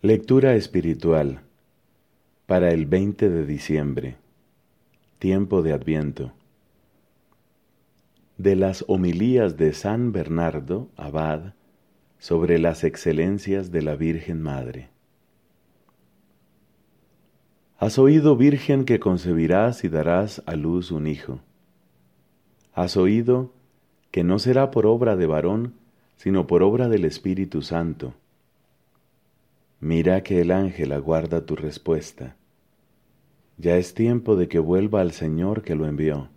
Lectura espiritual para el 20 de diciembre, tiempo de Adviento. De las homilías de San Bernardo, abad, sobre las excelencias de la Virgen Madre. Has oído, Virgen, que concebirás y darás a luz un hijo. Has oído que no será por obra de varón, sino por obra del Espíritu Santo Mira que el ángel aguarda tu respuesta. Ya es tiempo de que vuelva al Señor que lo envió.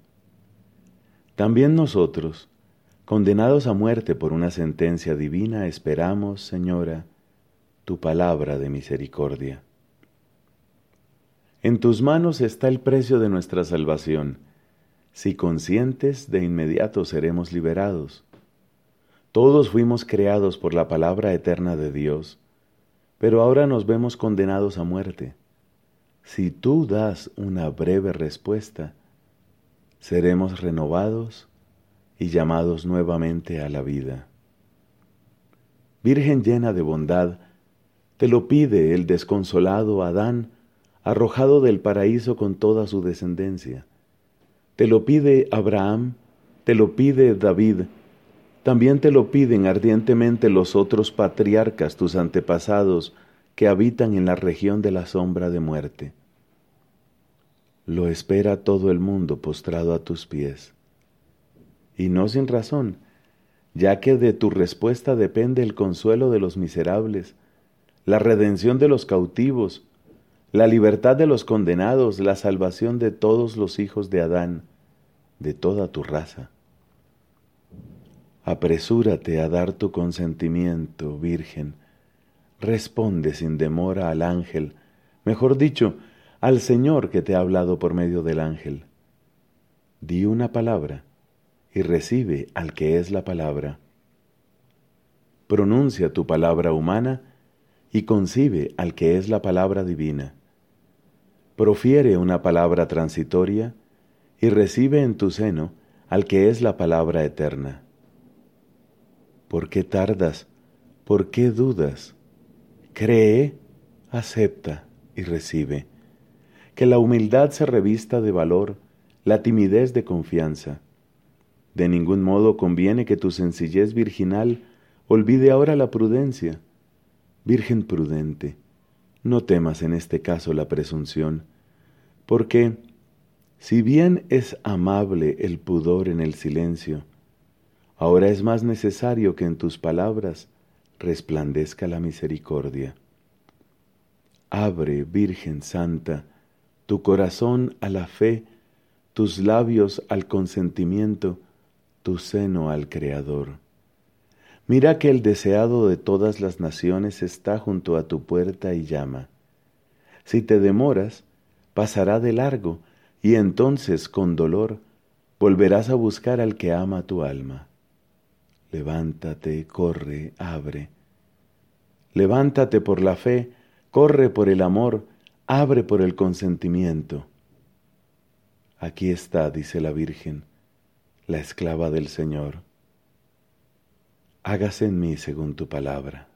También nosotros, condenados a muerte por una sentencia divina, esperamos, Señora, tu palabra de misericordia. En tus manos está el precio de nuestra salvación. Si conscientes, de inmediato seremos liberados. Todos fuimos creados por la palabra eterna de Dios pero ahora nos vemos condenados a muerte. Si tú das una breve respuesta, seremos renovados y llamados nuevamente a la vida. Virgen llena de bondad, te lo pide el desconsolado Adán, arrojado del paraíso con toda su descendencia. Te lo pide Abraham, te lo pide David, también te lo piden ardientemente los otros patriarcas, tus antepasados, que habitan en la región de la sombra de muerte. Lo espera todo el mundo postrado a tus pies. Y no sin razón, ya que de tu respuesta depende el consuelo de los miserables, la redención de los cautivos, la libertad de los condenados, la salvación de todos los hijos de Adán, de toda tu raza. Apresúrate a dar tu consentimiento, Virgen. Responde sin demora al ángel, mejor dicho, al Señor que te ha hablado por medio del ángel. Di una palabra y recibe al que es la palabra. Pronuncia tu palabra humana y concibe al que es la palabra divina. Profiere una palabra transitoria y recibe en tu seno al que es la palabra eterna. ¿Por qué tardas? ¿Por qué dudas? Cree, acepta y recibe. Que la humildad se revista de valor, la timidez de confianza. De ningún modo conviene que tu sencillez virginal olvide ahora la prudencia. Virgen prudente, no temas en este caso la presunción, porque, si bien es amable el pudor en el silencio, Ahora es más necesario que en tus palabras resplandezca la misericordia. Abre, Virgen Santa, tu corazón a la fe, tus labios al consentimiento, tu seno al Creador. Mira que el deseado de todas las naciones está junto a tu puerta y llama. Si te demoras, pasará de largo, y entonces con dolor volverás a buscar al que ama tu alma levántate, corre, abre. Levántate por la fe, corre por el amor, abre por el consentimiento. Aquí está, dice la Virgen, la esclava del Señor. Hágase en mí según tu palabra.